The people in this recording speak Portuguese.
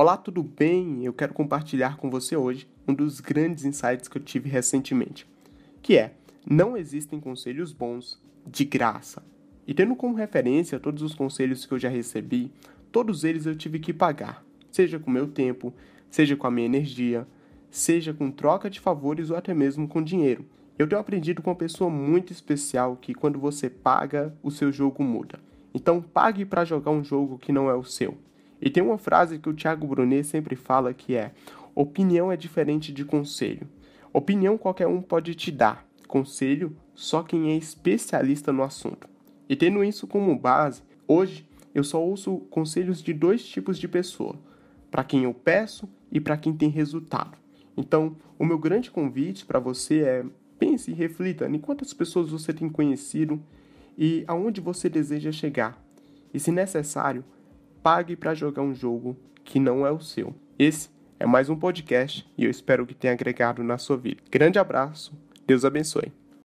Olá, tudo bem? Eu quero compartilhar com você hoje um dos grandes insights que eu tive recentemente, que é: não existem conselhos bons de graça. E tendo como referência todos os conselhos que eu já recebi, todos eles eu tive que pagar, seja com meu tempo, seja com a minha energia, seja com troca de favores ou até mesmo com dinheiro. Eu tenho aprendido com uma pessoa muito especial que quando você paga, o seu jogo muda. Então pague para jogar um jogo que não é o seu. E tem uma frase que o Thiago Brunet sempre fala que é: opinião é diferente de conselho. Opinião qualquer um pode te dar, conselho só quem é especialista no assunto. E tendo isso como base, hoje eu só ouço conselhos de dois tipos de pessoa: para quem eu peço e para quem tem resultado. Então, o meu grande convite para você é pense e reflita em quantas pessoas você tem conhecido e aonde você deseja chegar. E se necessário, pague para jogar um jogo que não é o seu. Esse é mais um podcast e eu espero que tenha agregado na sua vida. Grande abraço, Deus abençoe.